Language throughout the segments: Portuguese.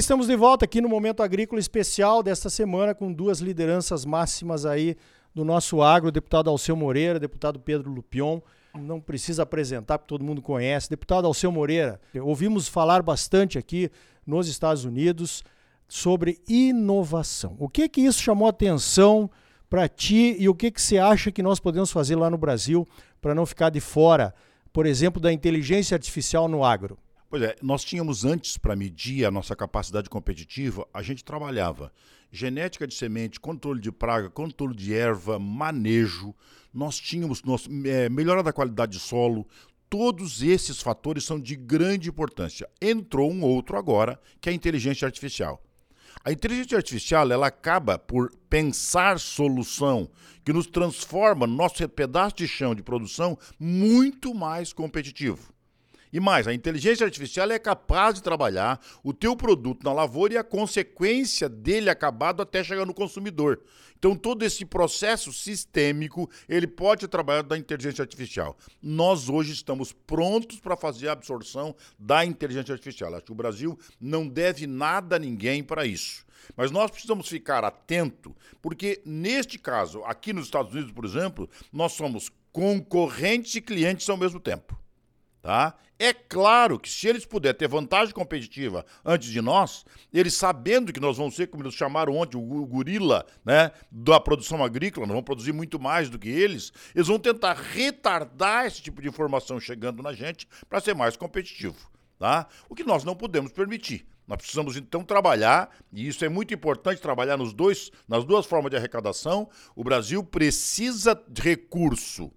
estamos de volta aqui no Momento Agrícola Especial desta semana com duas lideranças máximas aí do nosso agro, deputado Alceu Moreira, deputado Pedro Lupion. Não precisa apresentar, porque todo mundo conhece. Deputado Alceu Moreira, ouvimos falar bastante aqui nos Estados Unidos sobre inovação. O que que isso chamou atenção para ti e o que que você acha que nós podemos fazer lá no Brasil para não ficar de fora, por exemplo, da inteligência artificial no agro? Pois é, nós tínhamos antes, para medir a nossa capacidade competitiva, a gente trabalhava genética de semente, controle de praga, controle de erva, manejo. Nós tínhamos nosso, é, melhora da qualidade de solo. Todos esses fatores são de grande importância. Entrou um outro agora, que é a inteligência artificial. A inteligência artificial ela acaba por pensar solução que nos transforma nosso pedaço de chão de produção muito mais competitivo. E mais, a inteligência artificial é capaz de trabalhar o teu produto na lavoura e a consequência dele acabado até chegar no consumidor. Então todo esse processo sistêmico, ele pode trabalhar da inteligência artificial. Nós hoje estamos prontos para fazer a absorção da inteligência artificial. Acho que o Brasil não deve nada a ninguém para isso. Mas nós precisamos ficar atento, porque neste caso, aqui nos Estados Unidos, por exemplo, nós somos concorrentes e clientes ao mesmo tempo. Tá? É claro que se eles puderem ter vantagem competitiva antes de nós, eles sabendo que nós vamos ser, como eles chamaram ontem, o gorila né, da produção agrícola, nós vamos produzir muito mais do que eles, eles vão tentar retardar esse tipo de informação chegando na gente para ser mais competitivo. Tá? O que nós não podemos permitir. Nós precisamos então trabalhar, e isso é muito importante trabalhar nos dois, nas duas formas de arrecadação. O Brasil precisa de recurso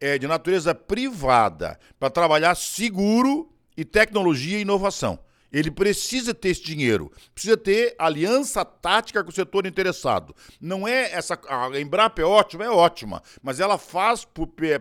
é, de natureza privada para trabalhar seguro e tecnologia e inovação. Ele precisa ter esse dinheiro, precisa ter aliança tática com o setor interessado. Não é essa. A Embrapa é ótima, é ótima, mas ela faz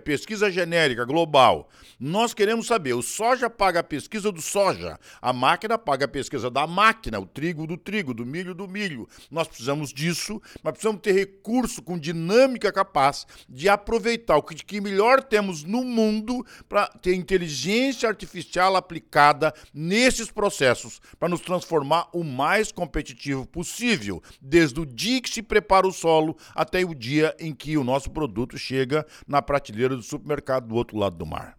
pesquisa genérica, global. Nós queremos saber: o soja paga a pesquisa do soja, a máquina paga a pesquisa da máquina, o trigo do trigo, do milho do milho. Nós precisamos disso, mas precisamos ter recurso com dinâmica capaz de aproveitar o que melhor temos no mundo para ter inteligência artificial aplicada nesses processos processos para nos transformar o mais competitivo possível, desde o dia que se prepara o solo até o dia em que o nosso produto chega na prateleira do supermercado do outro lado do mar.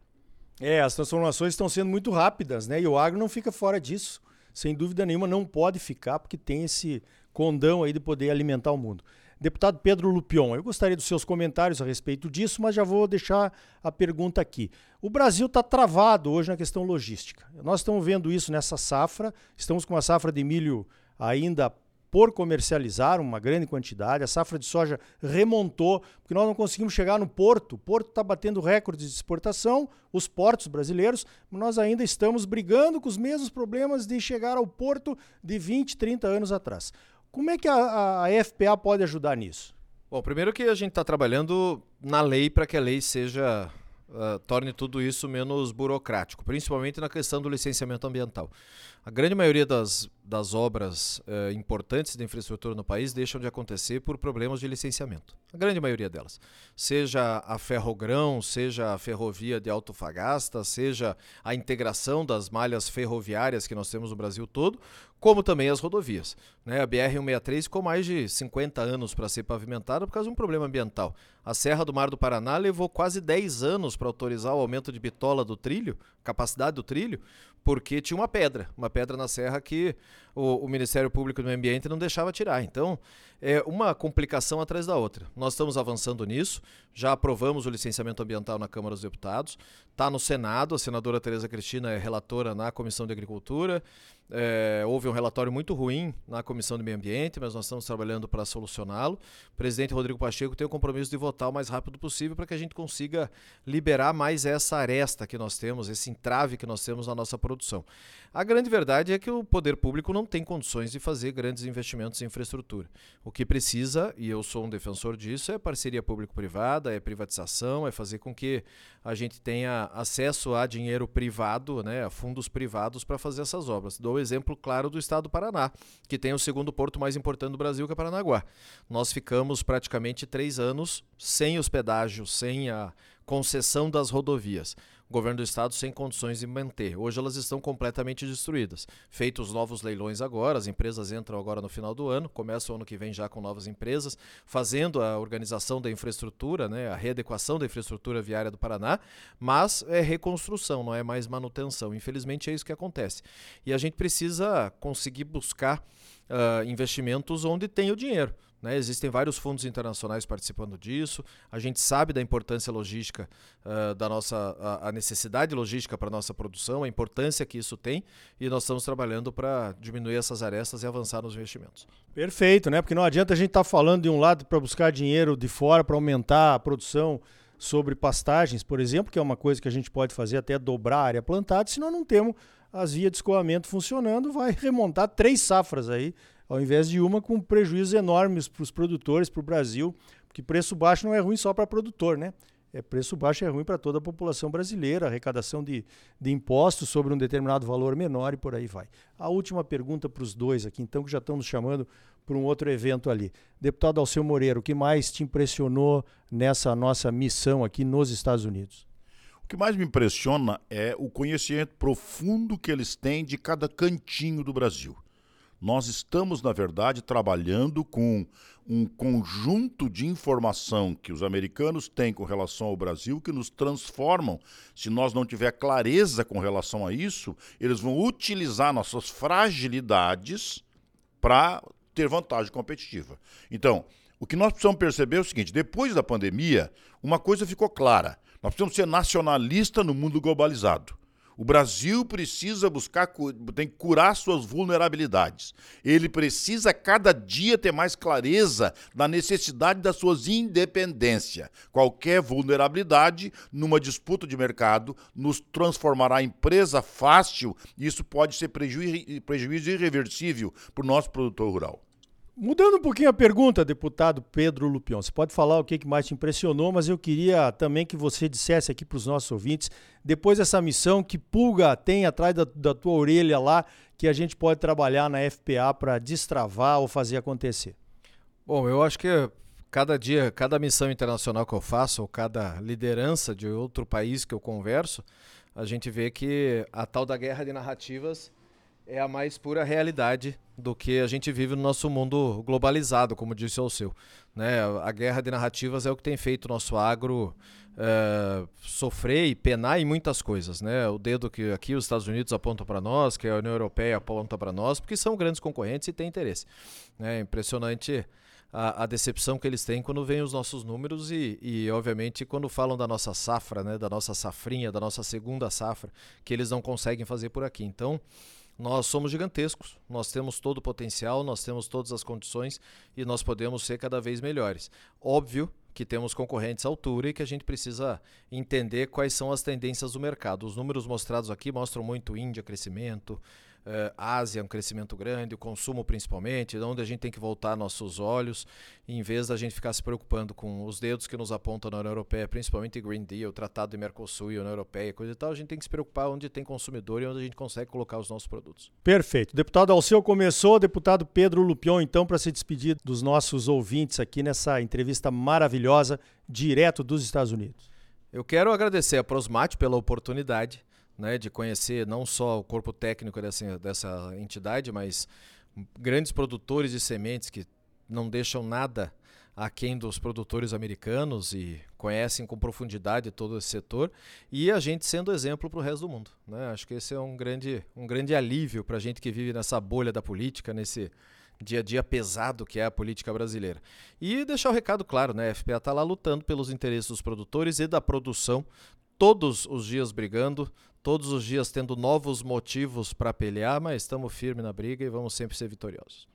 É, as transformações estão sendo muito rápidas, né? E o agro não fica fora disso. Sem dúvida nenhuma, não pode ficar, porque tem esse condão aí de poder alimentar o mundo. Deputado Pedro Lupion, eu gostaria dos seus comentários a respeito disso, mas já vou deixar a pergunta aqui. O Brasil está travado hoje na questão logística. Nós estamos vendo isso nessa safra, estamos com uma safra de milho ainda por comercializar uma grande quantidade. A safra de soja remontou, porque nós não conseguimos chegar no porto. O porto está batendo recordes de exportação, os portos brasileiros, mas nós ainda estamos brigando com os mesmos problemas de chegar ao porto de 20, 30 anos atrás. Como é que a, a FPA pode ajudar nisso? Bom, primeiro que a gente está trabalhando na lei para que a lei seja Uh, torne tudo isso menos burocrático, principalmente na questão do licenciamento ambiental. A grande maioria das, das obras uh, importantes de infraestrutura no país deixam de acontecer por problemas de licenciamento. A grande maioria delas. Seja a ferrogrão, seja a ferrovia de Altofagasta, seja a integração das malhas ferroviárias que nós temos no Brasil todo, como também as rodovias. Né? A BR-163 ficou mais de 50 anos para ser pavimentada por causa de um problema ambiental. A Serra do Mar do Paraná levou quase 10 anos para autorizar o aumento de bitola do trilho, capacidade do trilho, porque tinha uma pedra, uma pedra na serra que o, o, Ministério Público do Meio Ambiente não deixava tirar. Então, é uma complicação atrás da outra. Nós estamos avançando nisso, já aprovamos o licenciamento ambiental na Câmara dos Deputados, está no Senado, a senadora Tereza Cristina é relatora na Comissão de Agricultura. É, houve um relatório muito ruim na Comissão do Meio Ambiente, mas nós estamos trabalhando para solucioná-lo. O presidente Rodrigo Pacheco tem o compromisso de votar o mais rápido possível para que a gente consiga liberar mais essa aresta que nós temos, esse entrave que nós temos na nossa produção. A grande verdade é que o poder público não tem condições de fazer grandes investimentos em infraestrutura. O que precisa, e eu sou um defensor disso, é parceria público-privada, é privatização, é fazer com que a gente tenha acesso a dinheiro privado, né, a fundos privados para fazer essas obras. Dou o exemplo claro do estado do Paraná, que tem o segundo porto mais importante do Brasil, que é Paranaguá. Nós ficamos praticamente três anos sem hospedágio, sem a concessão das rodovias o governo do estado sem condições de manter. Hoje elas estão completamente destruídas. Feitos novos leilões agora, as empresas entram agora no final do ano, começam o ano que vem já com novas empresas, fazendo a organização da infraestrutura, né, a readequação da infraestrutura viária do Paraná, mas é reconstrução, não é mais manutenção. Infelizmente é isso que acontece. E a gente precisa conseguir buscar uh, investimentos onde tem o dinheiro. Né? Existem vários fundos internacionais participando disso. A gente sabe da importância logística uh, da nossa a, a necessidade logística para a nossa produção, a importância que isso tem, e nós estamos trabalhando para diminuir essas arestas e avançar nos investimentos. Perfeito, né? Porque não adianta a gente estar tá falando de um lado para buscar dinheiro de fora para aumentar a produção sobre pastagens, por exemplo, que é uma coisa que a gente pode fazer até dobrar a área plantada, se nós não temos as vias de escoamento funcionando, vai remontar três safras aí ao invés de uma com prejuízos enormes para os produtores, para o Brasil, porque preço baixo não é ruim só para produtor, né? É, preço baixo é ruim para toda a população brasileira, arrecadação de, de impostos sobre um determinado valor menor e por aí vai. A última pergunta para os dois aqui, então, que já estão nos chamando para um outro evento ali. Deputado Alceu Moreira, o que mais te impressionou nessa nossa missão aqui nos Estados Unidos? O que mais me impressiona é o conhecimento profundo que eles têm de cada cantinho do Brasil. Nós estamos, na verdade, trabalhando com um conjunto de informação que os americanos têm com relação ao Brasil que nos transformam. Se nós não tiver clareza com relação a isso, eles vão utilizar nossas fragilidades para ter vantagem competitiva. Então, o que nós precisamos perceber é o seguinte: depois da pandemia, uma coisa ficou clara. Nós precisamos ser nacionalista no mundo globalizado. O Brasil precisa buscar, tem que curar suas vulnerabilidades. Ele precisa cada dia ter mais clareza da necessidade das suas independência. Qualquer vulnerabilidade numa disputa de mercado nos transformará em presa fácil e isso pode ser prejuízo, prejuízo irreversível para o nosso produtor rural. Mudando um pouquinho a pergunta, deputado Pedro Lupion, você pode falar o que mais te impressionou, mas eu queria também que você dissesse aqui para os nossos ouvintes, depois dessa missão, que pulga tem atrás da, da tua orelha lá, que a gente pode trabalhar na FPA para destravar ou fazer acontecer? Bom, eu acho que cada dia, cada missão internacional que eu faço, ou cada liderança de outro país que eu converso, a gente vê que a tal da guerra de narrativas é a mais pura realidade do que a gente vive no nosso mundo globalizado, como disse o seu. Né? A guerra de narrativas é o que tem feito o nosso agro é, sofrer e penar em muitas coisas. Né? O dedo que aqui os Estados Unidos apontam para nós, que a União Europeia aponta para nós, porque são grandes concorrentes e têm interesse. É impressionante a, a, decepção que eles têm quando veem os nossos números e, e, obviamente, quando falam da nossa safra, né? da nossa safrinha, da nossa segunda safra, que eles não conseguem fazer por aqui. Então, nós somos gigantescos, nós temos todo o potencial, nós temos todas as condições e nós podemos ser cada vez melhores. Óbvio que temos concorrentes à altura e que a gente precisa entender quais são as tendências do mercado. Os números mostrados aqui mostram muito Índia crescimento, uh, Ásia, um crescimento grande, o consumo principalmente, onde a gente tem que voltar nossos olhos, em vez da gente ficar se preocupando com os dedos que nos apontam na União Europeia, principalmente Green Deal, Tratado de Mercosul e União Europeia, coisa e tal, a gente tem que se preocupar onde tem consumidor e onde a gente consegue colocar os nossos produtos. Perfeito. Deputado Alceu começou, deputado Pedro Lupion, então, para se despedir dos nossos ouvintes aqui nessa entrevista maravilhosa, direto dos Estados Unidos. Eu quero agradecer a Prosmate pela oportunidade né, de conhecer não só o corpo técnico dessa, dessa entidade, mas grandes produtores de sementes que não deixam nada aquém dos produtores americanos e conhecem com profundidade todo esse setor e a gente sendo exemplo para o resto do mundo. Né? Acho que esse é um grande, um grande alívio para a gente que vive nessa bolha da política, nesse dia a dia pesado que é a política brasileira. E deixar o recado claro, né? A FPA está lá lutando pelos interesses dos produtores e da produção, todos os dias brigando, todos os dias tendo novos motivos para pelear, mas estamos firmes na briga e vamos sempre ser vitoriosos.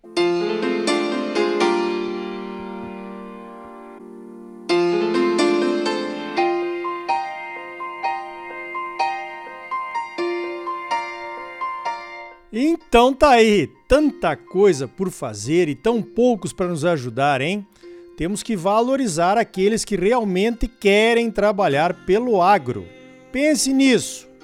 Então tá aí, tanta coisa por fazer e tão poucos para nos ajudar, hein? Temos que valorizar aqueles que realmente querem trabalhar pelo agro. Pense nisso.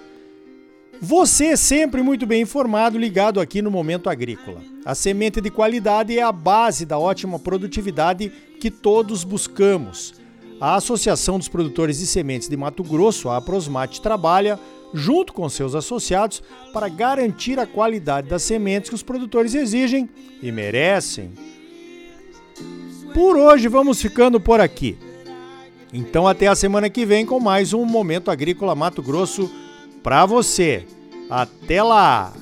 Você é sempre muito bem informado, ligado aqui no Momento Agrícola. A semente de qualidade é a base da ótima produtividade que todos buscamos. a Associação dos Produtores de Sementes de Mato Grosso, a Aprosmate, trabalha junto com seus associados para garantir a qualidade das sementes que os produtores exigem e merecem. Por hoje vamos ficando por aqui. Então até a semana que vem com mais um Momento Agrícola Mato Grosso para você. Até lá!